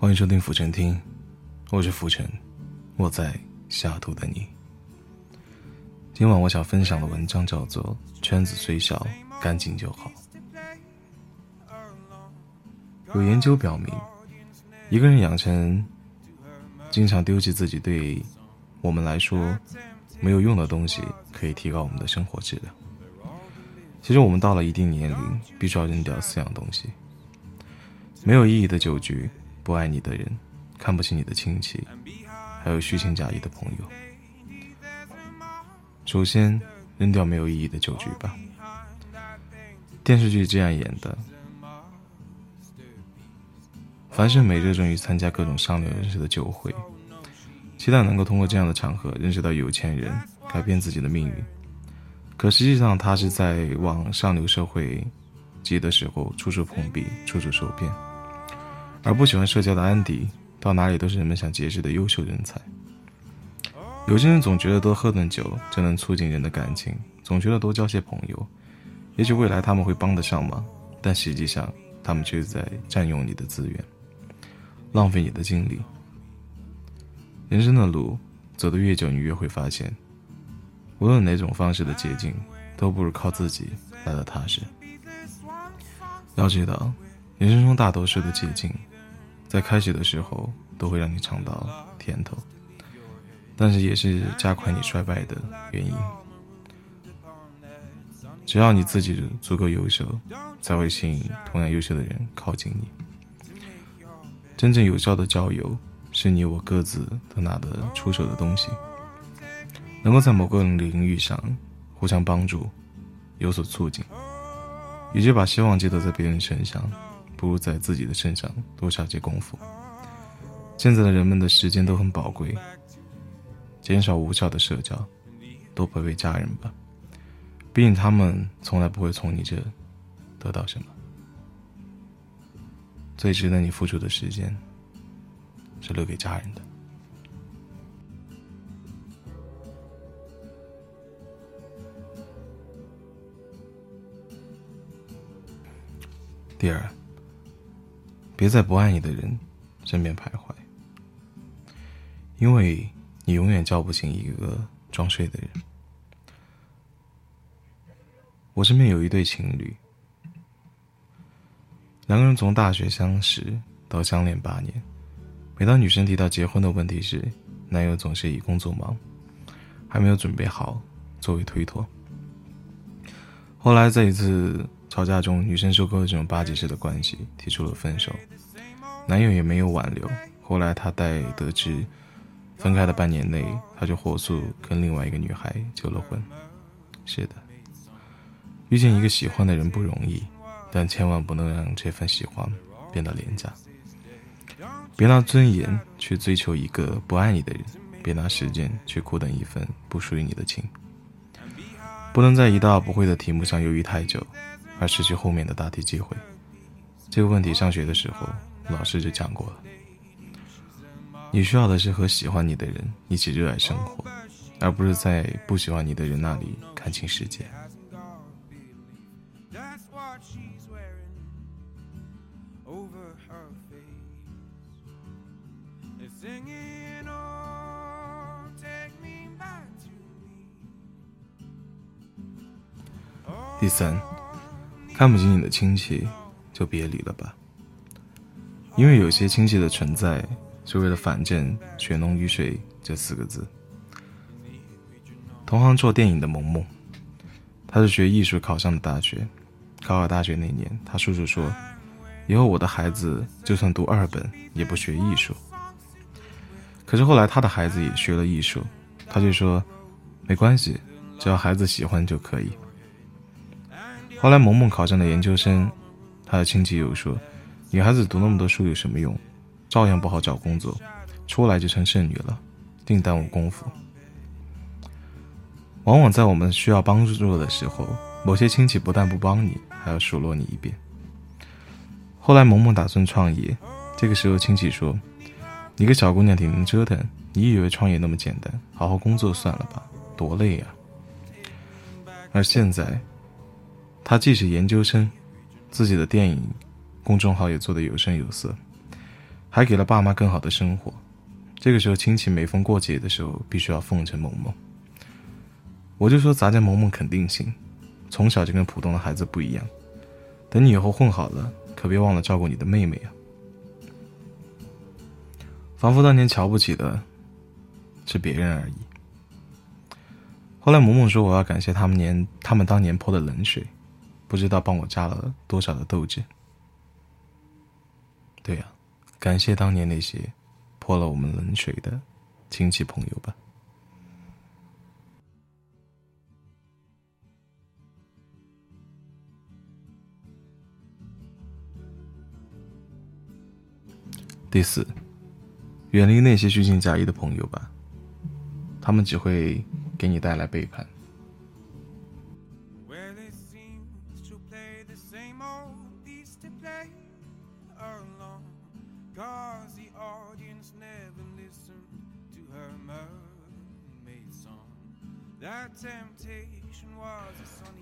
欢迎收听浮沉听，我是浮沉，我在下图等你。今晚我想分享的文章叫做《圈子虽小，干净就好》。有研究表明，一个人养成经常丢弃自己对我们来说没有用的东西，可以提高我们的生活质量。其实我们到了一定年龄，必须要扔掉四样东西：没有意义的酒局。不爱你的人，看不起你的亲戚，还有虚情假意的朋友。首先，扔掉没有意义的酒局吧。电视剧这样演的：樊胜美热衷于参加各种上流人士的酒会，期待能够通过这样的场合认识到有钱人，改变自己的命运。可实际上，他是在往上流社会挤的时候，处处碰壁，处处受骗。而不喜欢社交的安迪，到哪里都是人们想结识的优秀人才。有些人总觉得多喝顿酒就能促进人的感情，总觉得多交些朋友，也许未来他们会帮得上忙，但实际上他们却在占用你的资源，浪费你的精力。人生的路走得越久，你越会发现，无论哪种方式的捷径，都不如靠自己来的踏实。要知道，人生中大多数的捷径。在开始的时候都会让你尝到甜头，但是也是加快你衰败的原因。只要你自己足够优秀，才会吸引同样优秀的人靠近你。真正有效的交友，是你我各自都拿得出手的东西，能够在某个领域上互相帮助，有所促进。与其把希望寄托在别人身上。不如在自己的身上多下些功夫。现在的人们的时间都很宝贵，减少无效的社交，多陪陪家人吧。毕竟他们从来不会从你这得到什么。最值得你付出的时间，是留给家人的。第二。别在不爱你的人身边徘徊，因为你永远叫不醒一个装睡的人。我身边有一对情侣，两个人从大学相识到相恋八年，每当女生提到结婚的问题时，男友总是以工作忙，还没有准备好作为推脱。后来在一次。吵架中，女生受够了这种巴结式的关系，提出了分手。男友也没有挽留。后来她待得知，分开的半年内，她就火速跟另外一个女孩结了婚。是的，遇见一个喜欢的人不容易，但千万不能让这份喜欢变得廉价。别拿尊严去追求一个不爱你的人，别拿时间去苦等一份不属于你的情。不能在一道不会的题目上犹豫太久。而失去后面的答题机会，这个问题上学的时候老师就讲过了。你需要的是和喜欢你的人一起热爱生活，而不是在不喜欢你的人那里看清世界。第三。看不起你的亲戚，就别理了吧。因为有些亲戚的存在，是为了反正“血浓于水”这四个字。同行做电影的萌萌，他是学艺术考上的大学。考好大学那年，他叔叔说：“以后我的孩子就算读二本，也不学艺术。”可是后来他的孩子也学了艺术，他就说：“没关系，只要孩子喜欢就可以。”后来，萌萌考上了研究生，她的亲戚又说：“女孩子读那么多书有什么用？照样不好找工作，出来就成剩女了，定耽误功夫。”往往在我们需要帮助的时候，某些亲戚不但不帮你，还要数落你一遍。后来，萌萌打算创业，这个时候亲戚说：“你个小姑娘挺能折腾，你以为创业那么简单？好好工作算了吧，多累呀。”而现在。他既是研究生，自己的电影公众号也做得有声有色，还给了爸妈更好的生活。这个时候，亲戚每逢过节的时候，必须要奉承萌萌。我就说咱家萌萌肯定行，从小就跟普通的孩子不一样。等你以后混好了，可别忘了照顾你的妹妹啊！仿佛当年瞧不起的是别人而已。后来萌萌说：“我要感谢他们年他们当年泼的冷水，不知道帮我加了多少的斗志。”对呀，感谢当年那些泼了我们冷水的亲戚朋友吧。第四，远离那些虚情假意的朋友吧，他们只会给你带来背叛。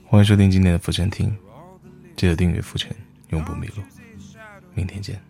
欢迎收听今天的浮沉听，记得订阅浮沉，永不迷路。明天见。